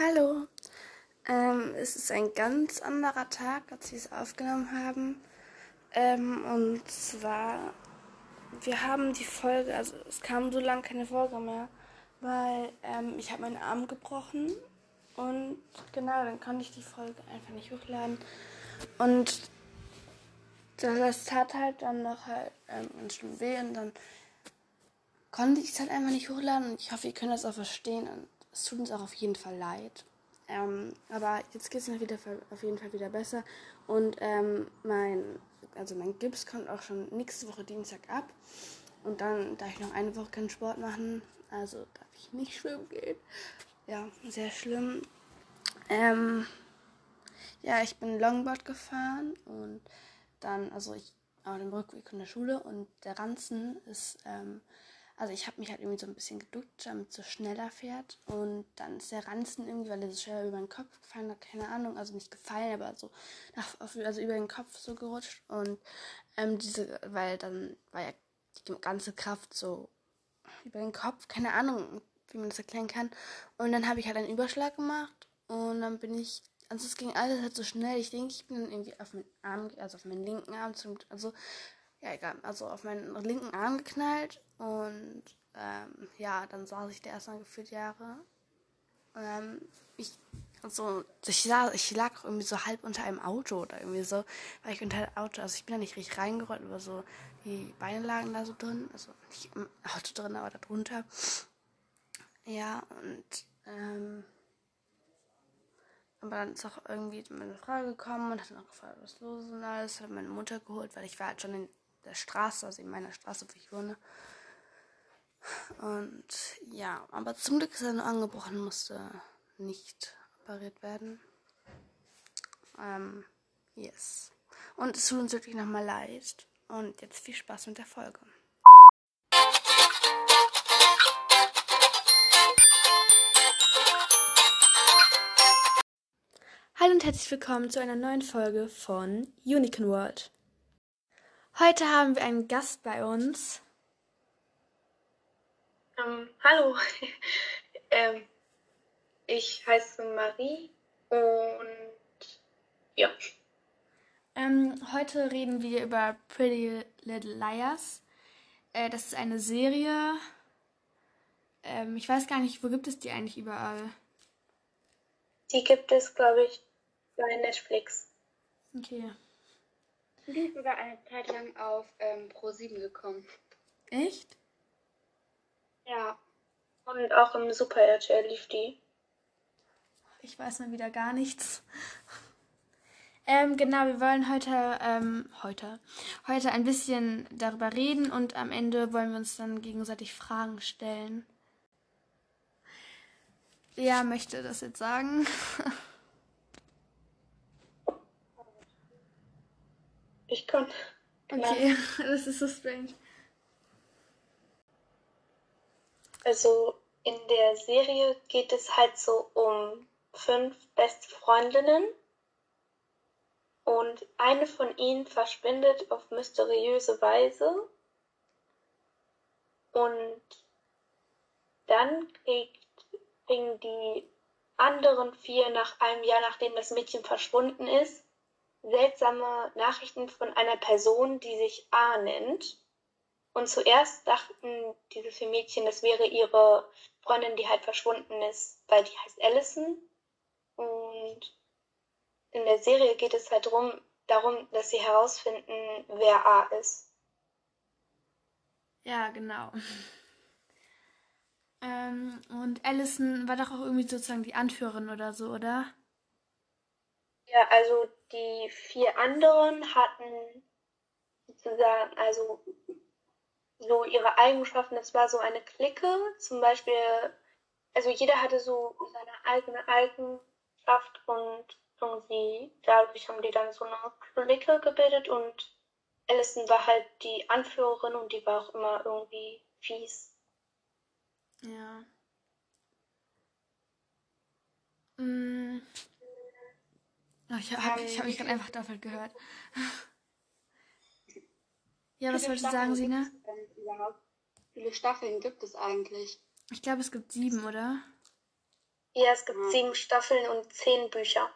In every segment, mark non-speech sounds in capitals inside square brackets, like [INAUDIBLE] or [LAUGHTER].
Hallo. Ähm, es ist ein ganz anderer Tag, als wir es aufgenommen haben. Ähm, und zwar, wir haben die Folge, also es kam so lange keine Folge mehr, weil ähm, ich habe meinen Arm gebrochen und genau, dann konnte ich die Folge einfach nicht hochladen. Und das tat halt dann noch halt ähm, ganz schlimm weh und dann konnte ich es halt einfach nicht hochladen und ich hoffe, ihr könnt das auch verstehen und es tut uns auch auf jeden Fall leid. Ähm, aber jetzt geht es mir auf jeden Fall wieder besser und ähm, mein, also mein Gips kommt auch schon nächste Woche Dienstag ab und dann darf ich noch eine Woche keinen Sport machen, also darf ich nicht schwimmen gehen. Ja, sehr schlimm. Ähm, ja, ich bin Longboard gefahren und dann, also ich auf dem Rückweg von der Schule und der Ranzen ist, ähm, also ich habe mich halt irgendwie so ein bisschen geduckt, damit es so schneller fährt. Und dann ist der Ranzen irgendwie, weil er so schwer über den Kopf gefallen hat, keine Ahnung, also nicht gefallen, aber so nach, also über den Kopf so gerutscht. Und ähm, diese, weil dann war ja die ganze Kraft so über den Kopf, keine Ahnung, wie man das erklären kann. Und dann habe ich halt einen Überschlag gemacht und dann bin ich also es ging alles halt so schnell. Ich denke, ich bin dann irgendwie auf meinen Arm, also auf meinen linken Arm zum, also ja egal, also auf meinen linken Arm geknallt und ähm, ja, dann saß ich da erstmal gefühlt Jahre. Ähm, ich, also ich, lag, ich lag irgendwie so halb unter einem Auto oder irgendwie so, weil ich unter dem Auto, also ich bin da nicht richtig reingerollt, aber so die Beine lagen da so drin, also nicht im Auto drin, aber da drunter. Ja, und ähm, aber dann ist auch irgendwie meine Frau gekommen und hat dann auch gefragt, was los ist und alles. Hat meine Mutter geholt, weil ich war halt schon in der Straße, also in meiner Straße, wo ich wohne. Und ja, aber zum Glück ist er nur angebrochen, musste nicht operiert werden. Ähm, yes. Und es tut uns wirklich nochmal leid. Und jetzt viel Spaß mit der Folge. Hallo und herzlich willkommen zu einer neuen Folge von Unicorn World. Heute haben wir einen Gast bei uns. Ähm, hallo, [LAUGHS] ähm, ich heiße Marie und ja. Ähm, heute reden wir über Pretty Little Liars. Äh, das ist eine Serie. Ähm, ich weiß gar nicht, wo gibt es die eigentlich überall? Die gibt es, glaube ich, bei Netflix. Okay. Die ist sogar eine Zeit lang auf ähm, Pro7 gekommen. Echt? Ja. Und auch im Super RTL lief die. Ich weiß mal wieder gar nichts. Ähm, genau, wir wollen heute, ähm, heute, heute ein bisschen darüber reden und am Ende wollen wir uns dann gegenseitig Fragen stellen. Wer möchte das jetzt sagen? [LAUGHS] Ich kann. Okay, [LAUGHS] das ist so strange. Also in der Serie geht es halt so um fünf beste Freundinnen und eine von ihnen verschwindet auf mysteriöse Weise und dann kriegt, kriegen die anderen vier nach einem Jahr, nachdem das Mädchen verschwunden ist, seltsame Nachrichten von einer Person, die sich A nennt. Und zuerst dachten diese vier Mädchen, das wäre ihre Freundin, die halt verschwunden ist, weil die heißt Allison. Und in der Serie geht es halt drum, darum, dass sie herausfinden, wer A ist. Ja, genau. [LAUGHS] Ähm, und Allison war doch auch irgendwie sozusagen die Anführerin oder so, oder? Ja, also die vier anderen hatten sozusagen, also so ihre Eigenschaften. Es war so eine Clique, zum Beispiel, also jeder hatte so seine eigene Eigenschaft und irgendwie dadurch haben die dann so eine Clique gebildet und Alison war halt die Anführerin und die war auch immer irgendwie fies. Ja. Mm. Oh, ich habe hab mich gerade einfach doppelt gehört. Ja, was wolltest du sagen, Sina? Wie viele Staffeln gibt es eigentlich? Ich glaube, es gibt sieben, oder? Ja, es gibt Ja. sieben Staffeln und zehn Bücher.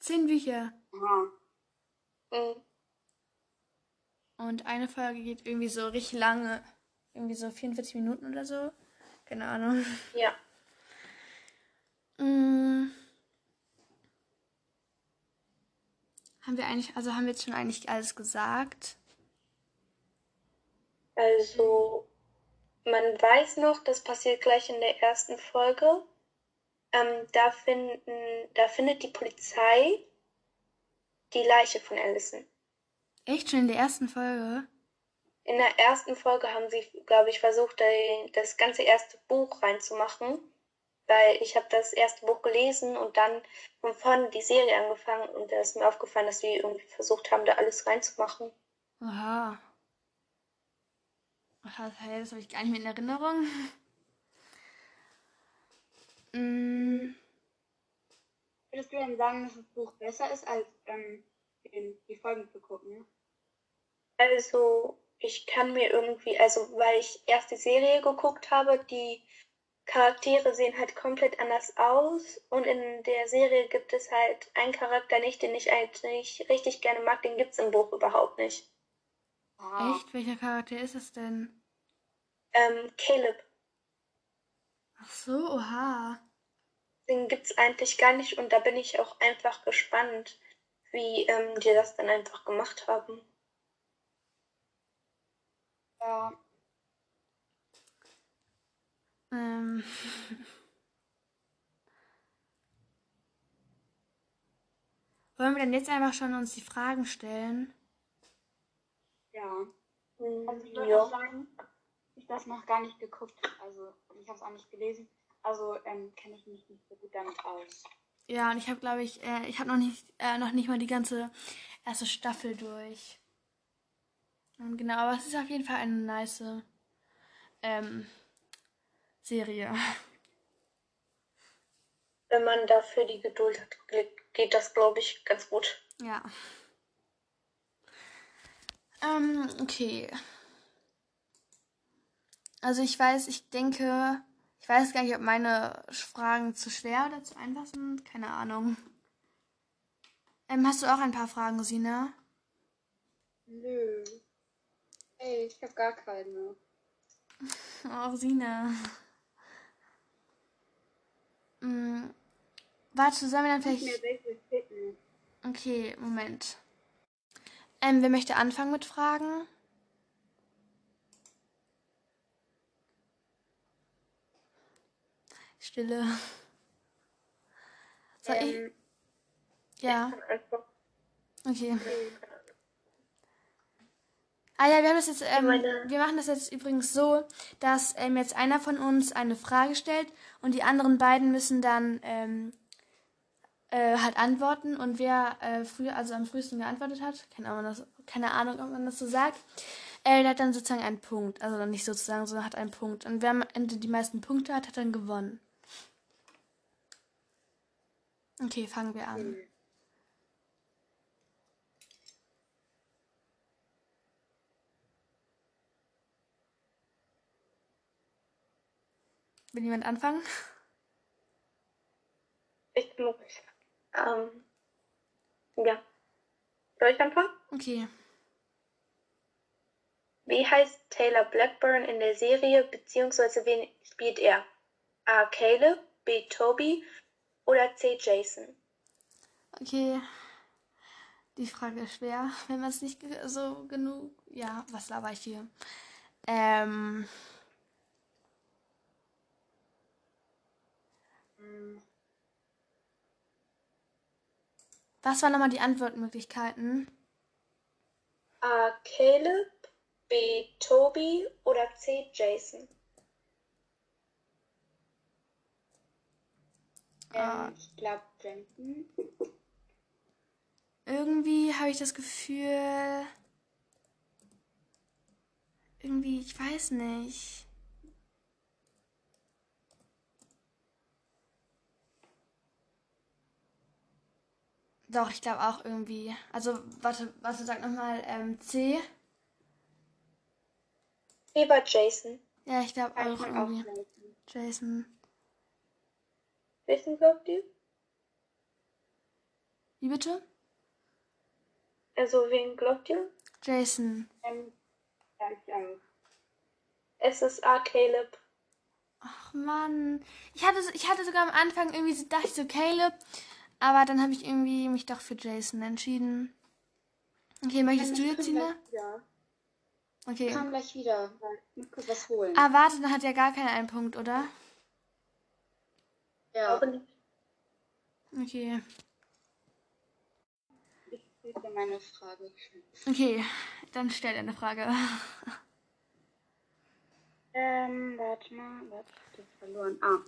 Zehn Bücher. Aha. Mhm. Und eine Folge geht irgendwie so richtig lange. Irgendwie so 44 Minuten oder so. Keine Ahnung. Ja. Mm. Haben wir eigentlich, also haben wir jetzt schon eigentlich alles gesagt? Also, man weiß noch, das passiert gleich in der ersten Folge. Ähm, da finden, da findet die Polizei die Leiche von Allison. Echt schon in der ersten Folge? In der ersten Folge haben sie, glaube ich, versucht, da- das ganze erste Buch reinzumachen, weil ich habe das erste Buch gelesen und dann von vorne die Serie angefangen und da ist mir aufgefallen, dass sie irgendwie versucht haben, da alles reinzumachen. Aha, hey, das habe ich gar nicht mehr in Erinnerung. [LAUGHS] Mm, Würdest du denn sagen, dass das Buch besser ist, als ähm, die Folgen zu gucken? Also, ich kann mir irgendwie, also weil ich erst die Serie geguckt habe, die Charaktere sehen halt komplett anders aus und in der Serie gibt es halt einen Charakter nicht, den ich eigentlich richtig gerne mag, den gibt es im Buch überhaupt nicht. Ah. echt? Welcher Charakter ist es denn? Ähm, Caleb, Ach so, oha. den gibt es eigentlich gar nicht und da bin ich auch einfach gespannt, wie ähm, die das dann einfach gemacht haben. Ja. Ähm. Wollen wir denn jetzt einfach schon uns die Fragen stellen? Ja. Also ich würde ja. auch sagen, ich das noch gar nicht geguckt. Also ich habe es auch nicht gelesen. Also ähm, kenne ich mich nicht so gut damit aus. Ja, und ich habe, glaube ich, äh, ich habe noch nicht, äh, noch nicht mal die ganze erste Staffel durch. Und genau, aber es ist auf jeden Fall eine nice ähm, Serie. Wenn man dafür die Geduld hat, geht- das, glaube ich, ganz gut. Ja. Ähm, okay. Also ich weiß, ich denke, ich weiß gar nicht, ob meine Fragen zu schwer oder zu einfach sind. Keine Ahnung. Ähm, hast du auch ein paar Fragen, Sina? Nö. Ey, ich habe gar keine. [LAUGHS] Oh, Sina. Hm, warte, sollen wir dann vielleicht... Okay, Moment. Ähm, wer möchte anfangen mit Fragen? Stille. Soll ich? Ähm, Ja, Einfach okay. Ah ja, wir haben das jetzt, ähm, wir machen das jetzt übrigens so, dass ähm, jetzt einer von uns eine Frage stellt und die anderen beiden müssen dann ähm, äh, halt antworten und wer äh, früher, also am frühesten geantwortet hat, keine Ahnung, das, keine Ahnung, ob man das so sagt, äh, der hat dann sozusagen einen Punkt, also nicht sozusagen, sondern hat einen Punkt und wer am Ende die meisten Punkte hat, hat dann gewonnen. Okay, fangen wir an. Will jemand anfangen? Ich bin ruhig. Ähm, ja. Soll ich anfangen? Okay. Wie heißt Taylor Blackburn in der Serie, beziehungsweise wen spielt er? A. Caleb, B. Toby oder C. Jason? Okay. Die Frage ist schwer, wenn man es nicht so genug. Ja, was laber ich hier? Ähm. Was waren nochmal die Antwortmöglichkeiten? A. Caleb, B. Toby oder C. Jason? Ah. ähm, ich glaube Jensen. Irgendwie habe ich das Gefühl. Irgendwie, ich weiß nicht. Doch, ich glaube auch irgendwie. Also, warte, warte, sag nochmal ähm, C. Lieber Jason. Ja, ich glaube auch auch irgendwie. Jensen. Jason. Wessen glaubt ihr? Wie bitte? Also, wen glaubt ihr? Jason. Ähm, ja, ich, ähm, Es ist A. Caleb. Ach Mann. Ich hatte, ich hatte sogar am Anfang irgendwie dachte ich so Caleb. Aber dann habe ich irgendwie mich doch für Jason entschieden. Okay, möchtest du ich jetzt, Tina? gleich wieder. Ich Okay. komme gleich wieder, weil ich muss kurz was holen. Ah, warte, dann hat ja gar keiner einen Punkt, oder? ja, Auch nicht. Okay. ich lese meine Frage. Okay, dann stell dir eine Frage. Ähm, warte mal, warte, ich hab das verloren. Ah.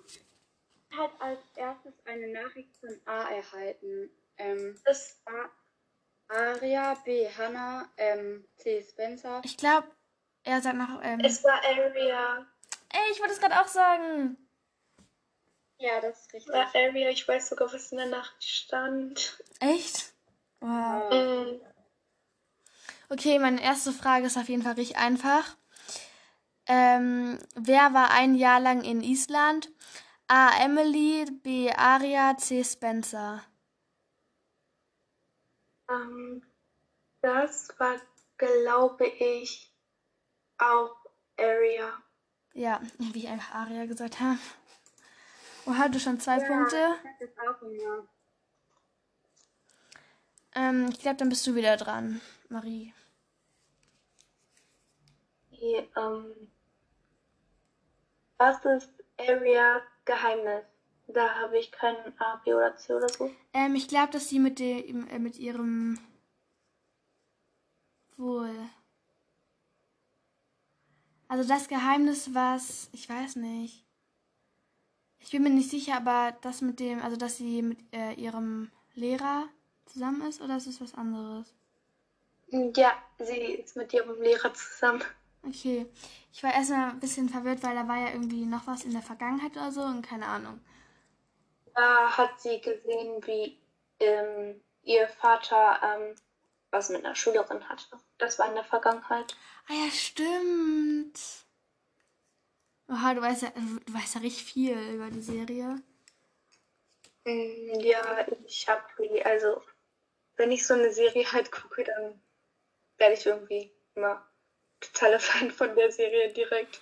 Hat als erstes eine Nachricht von A erhalten. Ähm, Das, A. Aria, B. Hannah, ähm, C. Spencer. Ich glaube, er sagt noch. Ähm, es war Area. ey, ich wollte es gerade auch sagen. Ja, das ist richtig. War Area. Ich weiß sogar, was in der Nacht stand. Echt? Wow. Mm. Okay, meine erste Frage ist auf jeden Fall richtig einfach. Ähm, wer war ein Jahr lang in Island? A. Emily, B. Aria, C. Spencer. Ähm, das war, glaube ich, auch Area. Ja, wie ich einfach Aria gesagt habe. Oha, du schon zwei Punkte. Ich hab das auch immer. Ähm, ich glaube, dann bist du wieder dran, Marie. Die, ähm, was ist Area Geheimnis? Da habe ich keinen A, B oder C oder so. Ähm, ich glaube, dass sie mit dem, äh, mit ihrem wohl. Also das Geheimnis, was, ich weiß nicht. Ich bin mir nicht sicher, aber das mit dem, also dass sie mit äh, ihrem Lehrer zusammen ist oder ist es was anderes? Ja, sie ist mit ihrem Lehrer zusammen. Okay. Ich war erstmal ein bisschen verwirrt, weil da war ja irgendwie noch was in der Vergangenheit oder so und keine Ahnung. Da hat sie gesehen, wie ähm, ihr Vater ähm, was mit einer Schülerin hatte. Das war in der Vergangenheit. Ah ja, stimmt. Oha, du weißt ja, du weißt ja richtig viel über die Serie. Mm, Ja, ich habe die, also wenn ich so eine Serie halt gucke, dann werde ich irgendwie immer totaler Fan von der Serie direkt.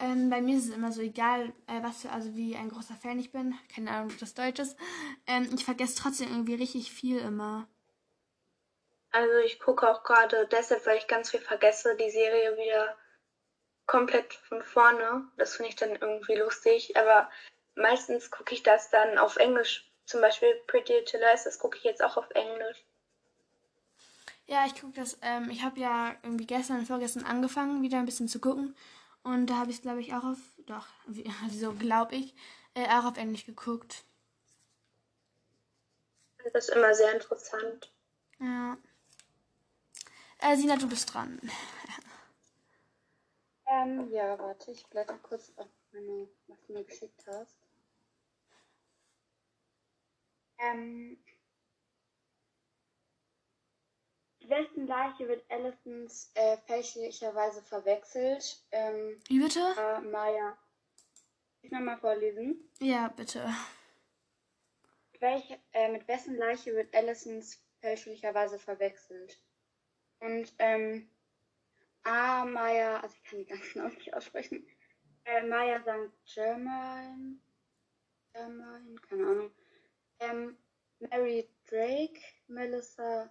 Ähm, bei mir ist es immer so egal, äh, was für, also wie ein großer Fan ich bin. Keine Ahnung, ob das Deutsch ist. Ähm, ich vergesse trotzdem irgendwie richtig viel immer. Also ich gucke auch gerade deshalb, weil ich ganz viel vergesse, die Serie wieder komplett von vorne. Das finde ich dann irgendwie lustig. Aber meistens gucke ich das dann auf Englisch. Zum Beispiel Pretty Little Lies, das gucke ich jetzt auch auf Englisch. Ja, ich gucke das, ähm, ich habe ja irgendwie gestern und vorgestern angefangen, wieder ein bisschen zu gucken. Und da habe ich es, glaube ich, auch auf, doch, wie, [LAUGHS] so glaube ich, äh, auch auf Englisch geguckt. Das ist immer sehr interessant. Ja. Äh, Sina, du bist dran. Ähm, ja, warte, ich blätter kurz auf meine, was du mir geschickt hast. Ähm, wessen Leiche wird Allisons äh, fälschlicherweise verwechselt? Ähm, Wie bitte? äh, Maya. Ich nochmal vorlesen. Ja, bitte. Welche, äh, mit wessen Leiche wird Allisons fälschlicherweise verwechselt? Und ähm, A. Maya, also ich kann die ganzen Namen nicht aussprechen. Äh, Maya St. Germain. Germain, keine Ahnung. Ähm, Mary Drake, Melissa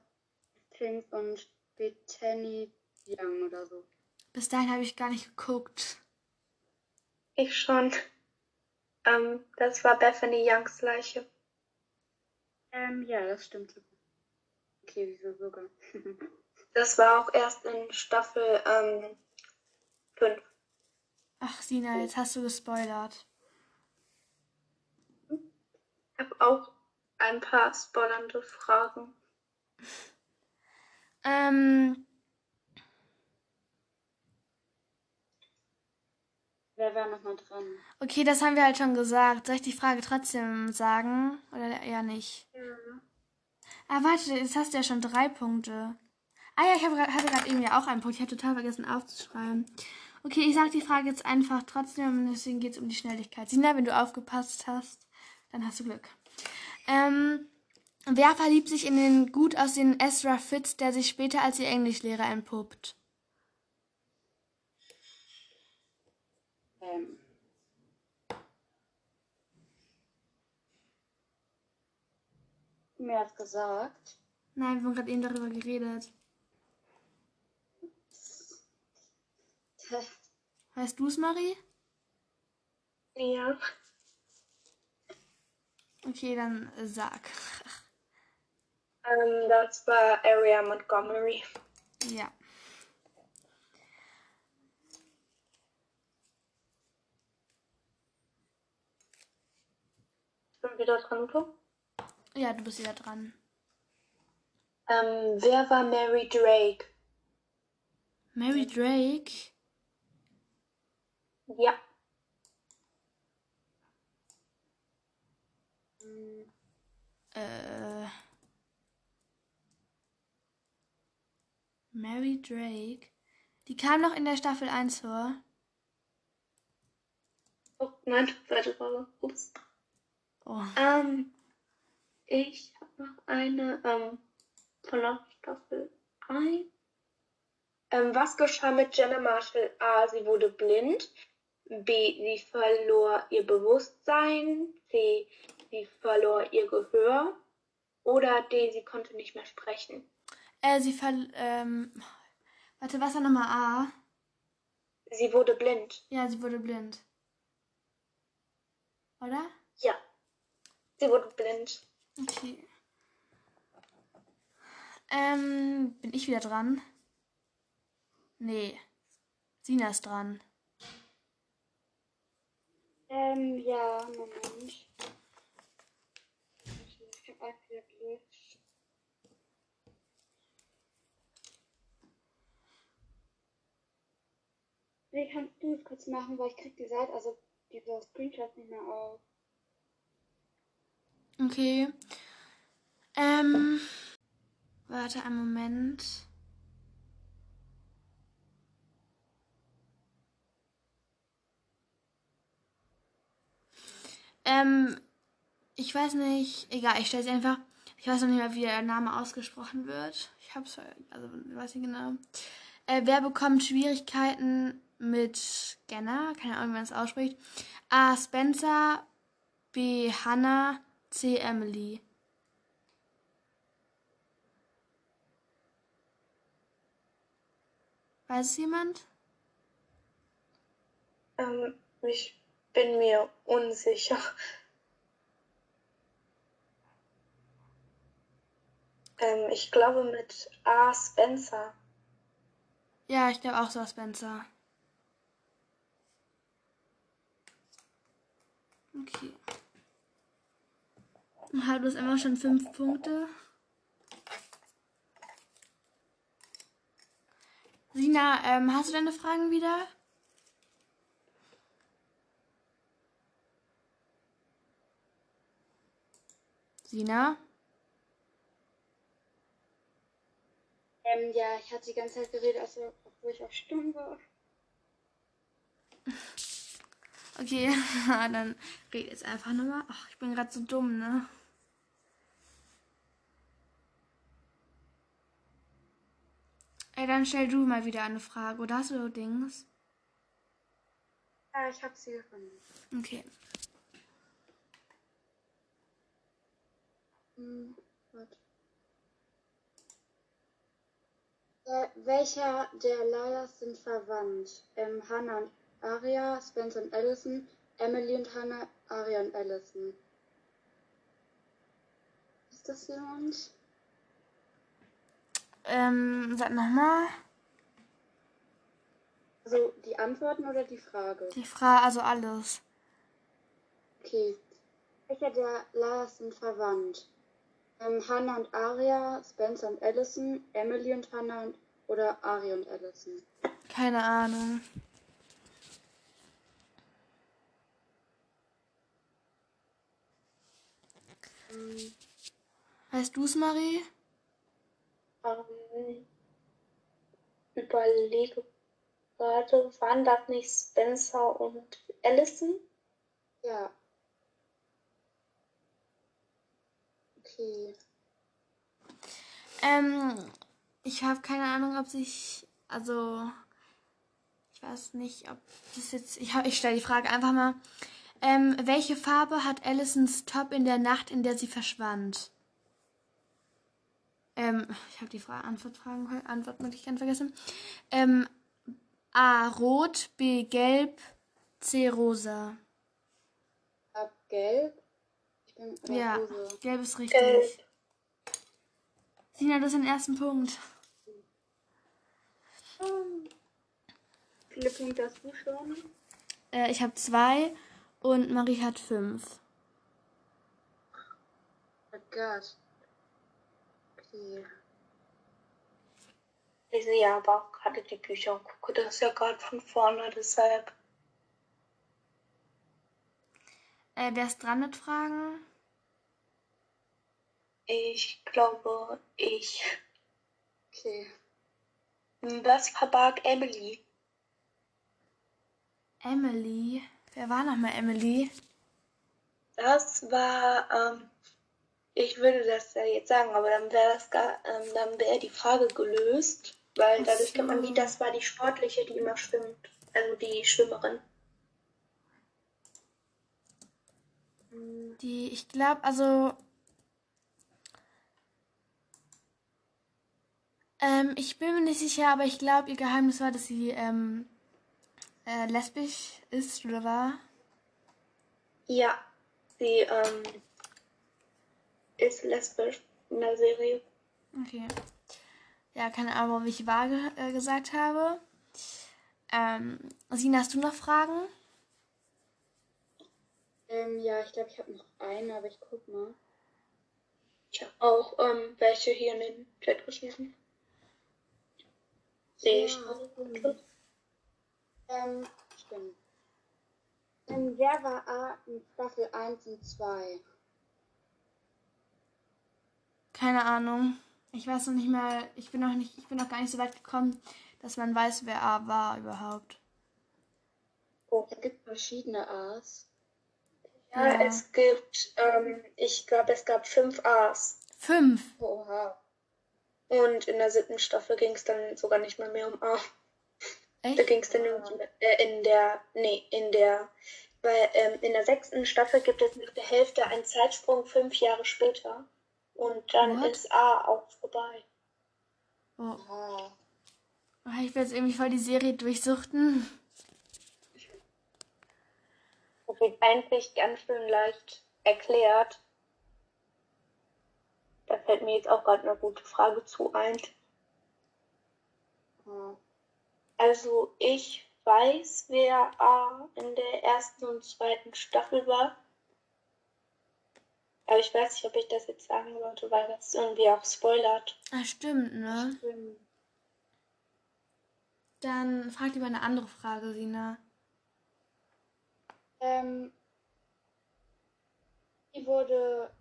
Pink und Bethany Young oder so. Bis dahin habe ich gar nicht geguckt. Ich schon. Ähm, das war Bethany Youngs Leiche. Ähm, ja, das stimmt sogar. Okay, wieso sogar? [LAUGHS] Das war auch erst in Staffel ähm, 5. Ach, Sina, jetzt hast du gespoilert. Ich habe auch ein paar spoilernde Fragen. [LAUGHS] Ähm, Wer war nochmal dran? okay, das haben wir halt schon gesagt. Soll ich die Frage trotzdem sagen? Oder eher nicht? Ja. Ah, warte, jetzt hast du ja schon drei Punkte. Ah ja, ich hab, hatte gerade eben ja auch einen Punkt. Ich hatte total vergessen aufzuschreiben. Okay, ich sag die Frage jetzt einfach trotzdem, deswegen geht es um die Schnelligkeit. Sina, wenn du aufgepasst hast, dann hast du Glück. Ähm, wer verliebt sich in den gut aussehenden Ezra Fitz, der sich später als ihr Englischlehrer entpuppt? Ähm. Mir hat gesagt. Nein, wir haben gerade eben darüber geredet. [LAUGHS] Weißt du es, Marie? Ja. Okay, dann sag. [LAUGHS] Ähm, das war Area Montgomery. Ja. Bin wieder dran, Flo? Ja, du bist wieder dran. Ähm, wer war Mary Drake? Mary Drake? Ja. Äh. Mary Drake? Die kam noch in der Staffel 1 vor. Oh, nein, zweite Frage. Ups. Oh. Ähm, ich habe noch eine ähm, von der Staffel 1. Ähm, was geschah mit Jenna Marshall? A. Sie wurde blind. B. Sie verlor ihr Bewusstsein. C. Sie verlor ihr Gehör. Oder D. Sie konnte nicht mehr sprechen. Äh, sie fall. Ähm. Warte, was war nochmal A? Sie wurde blind. Ja, sie wurde blind. Oder? Ja. Sie wurde blind. Okay. Ähm, bin ich wieder dran? Nee. Sina ist dran. Ähm, ja, Moment. Ich hab einfach wieder Glück. Wie kannst du es kurz machen, weil ich krieg die Seite, also dieser Screenshot nicht mehr auf. Okay. Ähm. Warte einen Moment. Ähm, ich weiß nicht, egal, ich stelle sie einfach. Ich weiß noch nicht mehr, wie der Name ausgesprochen wird. Ich hab's, also weiß nicht genau. Äh, wer bekommt Schwierigkeiten mit Scanner? Keine Ahnung, wie man es ausspricht. A. Spencer, B. Hannah, C. Emily. Weiß es jemand? Ähm, ich bin mir unsicher. Ähm, ich glaube mit A. Spencer. Ja, ich glaube auch so, Spencer. Okay. Dann hat es immer schon fünf Punkte. Sina, ähm, hast du deine Fragen wieder? Sina? Ähm, ja, ich hatte die ganze Zeit geredet, also, obwohl ich auf Stumm war. [LAUGHS] Okay, [LAUGHS] dann red jetzt einfach nochmal. Ach, ich bin gerade so dumm, ne? Ey, dann stell du mal wieder eine Frage, oder hast du Dings? Ja, ich hab sie gefunden. Okay. Hm. Äh, welcher der Liars sind verwandt? Ähm, Hannah und Aria, Spencer und Allison, Emily und Hannah, Aria und Allison. Ist das jemand? Ähm, sag nochmal. Also die Antworten oder die Frage? Die Frage, also alles. Okay. Welcher der Liars sind verwandt? Ähm, Hannah und Aria, Spencer und Allison, Emily und Hannah und, oder Aria und Allison. Keine Ahnung. Ähm, Weißt du's, Marie? Ähm, überlege gerade, waren das nicht Spencer und Allison? Ja. Okay. Ähm, ich habe keine Ahnung, ob sich, also, ich weiß nicht, ob das jetzt, ich, hab- ich stelle die Frage einfach mal. Ähm, welche Farbe hat Allisons Top in der Nacht, in der sie verschwand? Ähm, ich habe die Frage, Antwortfragen, Antwortmöglichkeiten vergessen. Ähm, A. Rot, B. Gelb, C. Rosa. Ab gelb. Ich bin Ja, Rose. gelb ist richtig. Gelb. Sina, das ist ein ersten Punkt. Wie viele Punkte hast du schon? Äh, ich habe zwei und Marie hat fünf. Oh Gott. Okay. Ich sehe aber auch gerade die Bücher und gucke das ja gerade von vorne, deshalb. Äh, wer ist dran mit Fragen? Ich glaube, ich. Okay. Was verbarg Emily? Emily. Wer war nochmal Emily? Das war, ähm, ich würde das ja jetzt sagen, aber dann wäre das gar, ähm, dann wäre die Frage gelöst, weil dadurch kennt man die, das war die sportliche, die immer schwimmt, also die Schwimmerin. Die, ich glaube, also. Ähm, ich bin mir nicht sicher, aber ich glaube, ihr Geheimnis war, dass sie ähm, äh, lesbisch ist oder war. Ja, sie ähm, ist lesbisch in der Serie. Okay. Ja, keine Ahnung, ob ich wahr ge äh, gesagt habe. Ähm, Sina, hast du noch Fragen? Ähm, ja, ich glaube, ich habe noch eine, aber ich guck mal. Ich habe auch ähm, welche hier in den Chat geschrieben. Sehe ich. Ja. Ähm, stimmt. Ähm, wer war A in Staffel 1 und 2? Keine Ahnung. Ich weiß noch nicht mal, ich bin noch nicht, ich bin noch gar nicht so weit gekommen, dass man weiß, wer A war überhaupt. Es gibt verschiedene A's. Ja, Ja. es gibt, ähm, ich glaube, es gab fünf A's. Fünf. Oha. Und in der siebten Staffel ging es dann sogar nicht mehr, mehr um A. Da Echt? ging es dann um, äh, in der, nee, in der, weil ähm, in der sechsten Staffel gibt es nach der Hälfte einen Zeitsprung fünf Jahre später. Und dann What? ist A auch vorbei. Oh. Oh, Ich will jetzt irgendwie voll die Serie durchsuchten. Das wird eigentlich ganz schön leicht erklärt. Da fällt mir jetzt auch gerade eine gute Frage zu ein. Oha. Also ich weiß, wer A in der ersten und zweiten Staffel war. Aber ich weiß nicht, ob ich das jetzt sagen sollte, weil das irgendwie auch spoilert. Ah, stimmt, ne? Stimmt. Dann frag lieber eine andere Frage, Sina. Ähm, wie wurde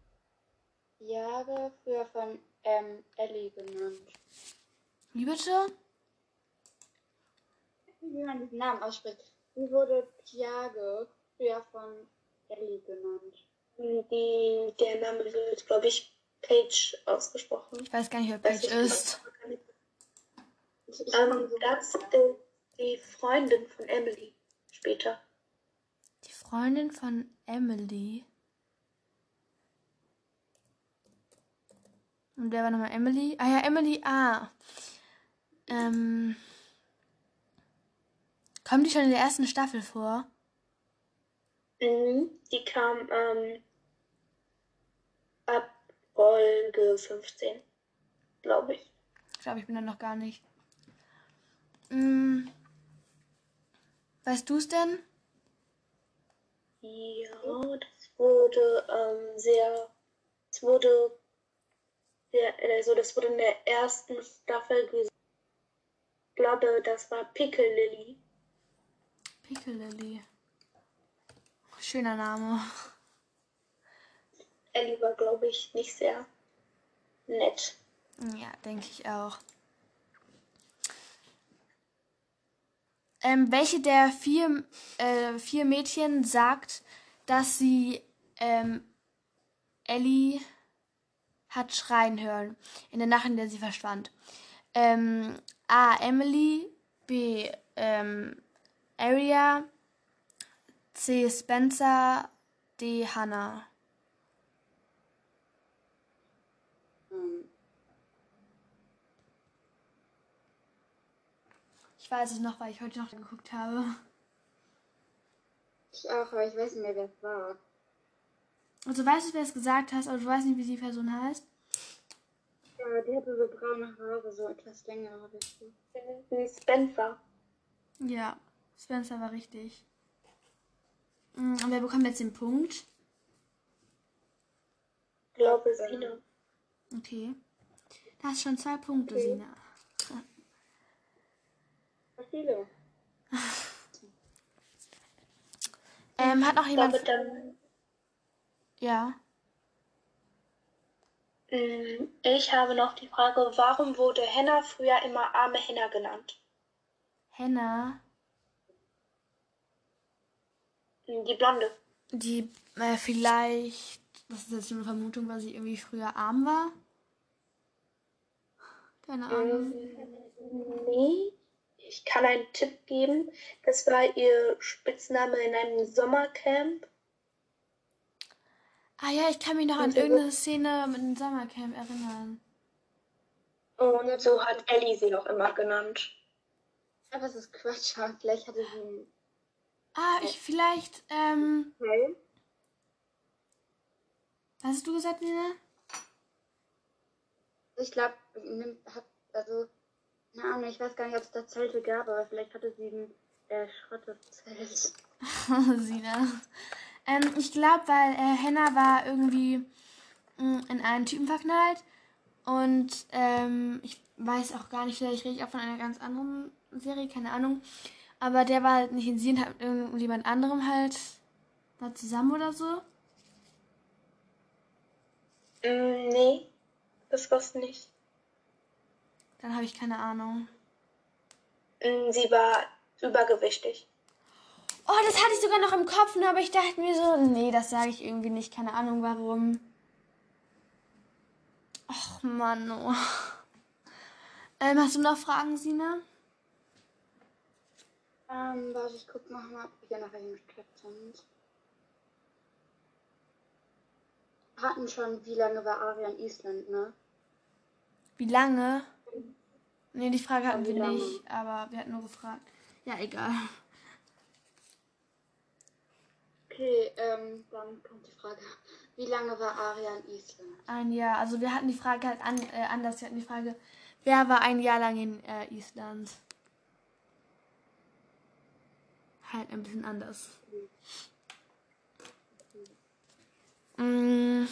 Jahre früher von ähm, Ellie genannt? Wie bitte? Wie man diesen Namen ausspricht. Wie wurde Tiage früher von Ellie genannt? Die, der Name wird, glaube ich, Paige ausgesprochen. Ich weiß gar nicht, wer ich ist. Ich, Ähm, das ist die Freundin von Emily später. Die Freundin von Emily. Und wer war nochmal Emily? Ah ja, Emily, ah. Ähm. Kommt die schon in der ersten Staffel vor? Mhm. Die kam ähm, ab Folge 15, glaube ich. Ich glaube, ich bin da noch gar nicht. Hm. Weißt du es denn? Ja, das wurde ähm, sehr, es wurde sehr, also das wurde in der ersten Staffel gesagt. Ich glaube, das war Pickle Lily. Piccalilli. Schöner Name. Ellie war, glaube ich, nicht sehr nett. Ja, denke ich auch. Ähm, welche der vier, äh, vier Mädchen sagt, dass sie ähm, Ellie hat schreien hören in der Nacht, in der sie verschwand? Ähm, A. Emily, B. Ähm, Aria, C. Spencer, D. Hannah. Ich weiß es noch, weil ich heute noch geguckt habe. ich auch, aber ich weiß nicht mehr, wer es war. Also weißt du, wer es gesagt hast, aber du weißt nicht, wie die Person heißt? Ja, die hatte so braune Haare, so etwas länger, habe ich so. Wie Spencer. Ja, Spencer war richtig. Mm, Und wer bekommt jetzt den Punkt? Ich glaube, Sina. Okay. Du hast schon zwei Punkte, Okay. Sina. Viele. [LAUGHS] Ähm, hat noch Ich jemand. glaube, dann. Ja. Mm, Ich habe noch die Frage, warum wurde Henna früher immer arme Henna genannt? Henna, Mm, Die Blonde. die äh, vielleicht. Das ist jetzt nur eine Vermutung, weil sie irgendwie früher arm war. Keine Ahnung. Ähm, nee, ich kann einen Tipp geben. Das war ihr Spitzname in einem Sommercamp. Ah ja, ich kann mich noch an irgendeine Szene mit dem Sommercamp erinnern. Und so hat Ellie sie auch immer genannt. Aber es ist Quatsch, vielleicht hatte sie einen Ah, ich vielleicht. Ähm, Teil. was hast du gesagt, Nina? Ich glaube, hat, also, keine Ahnung, ich weiß gar nicht, ob es da Zelte gab, aber vielleicht hatte sie ein äh, Schrottezelt. [LAUGHS] Sina. Ähm, ich glaube, weil äh, Henna war irgendwie mh, in einen Typen verknallt und ähm, ich weiß auch gar nicht, vielleicht rede ich auch von einer ganz anderen Serie, keine Ahnung. Aber der war halt nicht in sie und hat mit irgendjemand anderem halt war zusammen oder so. Mm, nee, das war's nicht. Dann habe ich keine Ahnung. Mm, Sie war übergewichtig. Oh, das hatte ich sogar noch im Kopf, aber ich dachte mir so, nee, das sage ich irgendwie nicht. Keine Ahnung warum. Och, Mann. Oh. Ähm, hast du noch Fragen, Sina? Ähm, warte, ich guck noch mal, ob wir nach welchem Stück sind. Wir hatten schon, wie lange war Aria in Island, ne? Wie lange? Nee, die Frage hatten wir lange? nicht, aber wir hatten nur gefragt. Ja, egal. Okay, ähm, dann kommt die Frage. Wie lange war Aria in Island? Ein Jahr. Also wir hatten die Frage halt an, äh, anders. Wir hatten die Frage, wer war ein Jahr lang in äh, Island? Halt ein bisschen anders. Mm.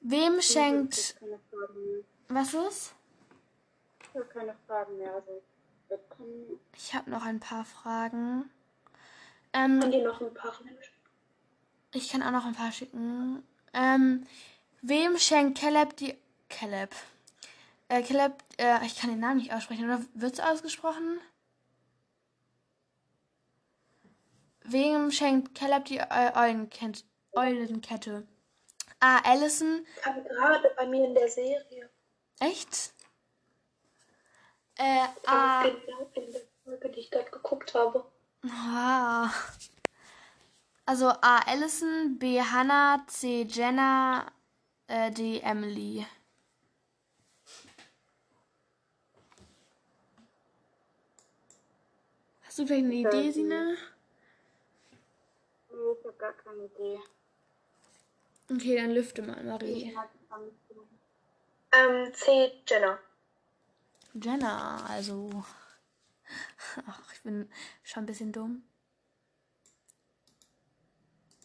Wem schenkt. Was ist? Ich habe keine Fragen mehr. Also. Ich habe noch ein paar Fragen. Ähm, die noch ein paar ich kann auch noch ein paar schicken. Ähm, wem schenkt Caleb die. Caleb. Äh, Caleb, äh, ich kann den Namen nicht aussprechen, oder wird's ausgesprochen? Wem schenkt Caleb die Eu Eulenkette? Eulenkette? A. Allison. Kam gerade bei mir in der Serie. Echt? Äh, A. Genau in der Folge, die ich gerade geguckt habe. Ah. Also A. Allison, B. Hannah, C. Jenna, äh, D. Emily. Hast du vielleicht eine Idee, Sina? Gar keine Idee. Okay, dann lüfte mal, Marie. Ähm, C. Jenna. Jenna, also. Ach, ich bin schon ein bisschen dumm.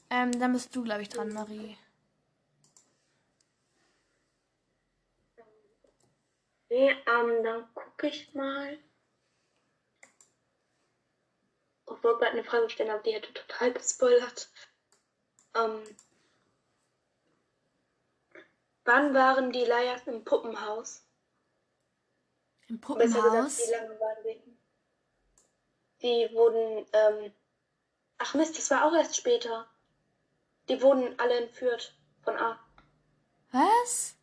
Ähm, dann bist du, glaube ich, dran, Marie. Nee, ähm, dann gucke ich mal. Ich wollte gerade eine Frage stellen, aber die hätte total gespoilert. Ähm, wann waren die Liars im Puppenhaus? Im Besser gesagt, Puppenhaus. wie lange waren sie? die wurden, ähm, ach Mist, das war auch erst später. Die wurden alle entführt von A. Was?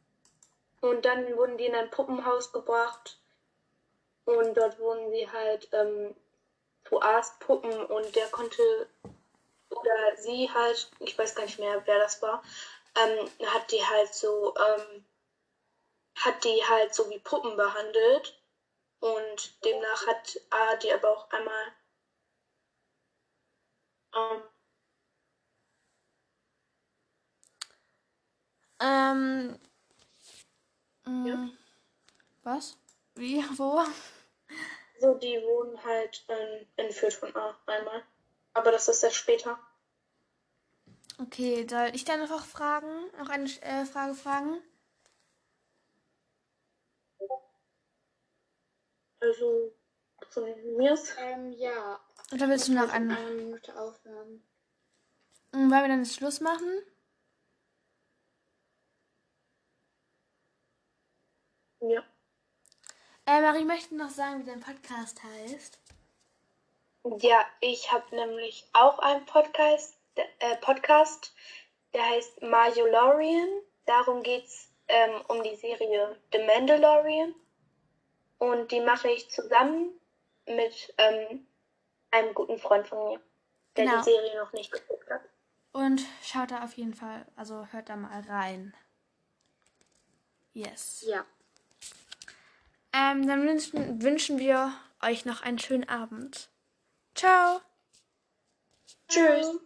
Und dann wurden die in ein Puppenhaus gebracht. Und dort wurden sie halt ähm, zu A's Puppen und der konnte, oder sie halt, ich weiß gar nicht mehr, wer das war, ähm, hat die halt so, ähm, hat die halt so wie Puppen behandelt. Und demnach hat A die aber auch einmal ähm, Ähm. mm, Ja. Was? Wie? [LAUGHS] Wo? so, die wurden halt ähm, entführt von A einmal. Aber das ist erst später. Okay, soll ich dann einfach fragen? Noch eine äh, Frage fragen? Also von mir ist Ähm, ja. Oder willst du noch in eine? einer Minute aufhören? Mm, Wollen wir dann jetzt Schluss machen? ja. Äh, Marie möchte noch sagen, wie dein Podcast heißt. Ja, ich habe nämlich auch einen Podcast, äh, Podcast, der heißt Majolorian. Darum geht's ähm, um die Serie The Mandalorian. Und die mache ich zusammen mit ähm, einem guten Freund von mir, der Genau. die Serie noch nicht geguckt hat. Und schaut da auf jeden Fall, also hört da mal rein. Yes. Ja. Ähm, dann wünschen, wünschen wir euch noch einen schönen Abend. Ciao. Tschüss.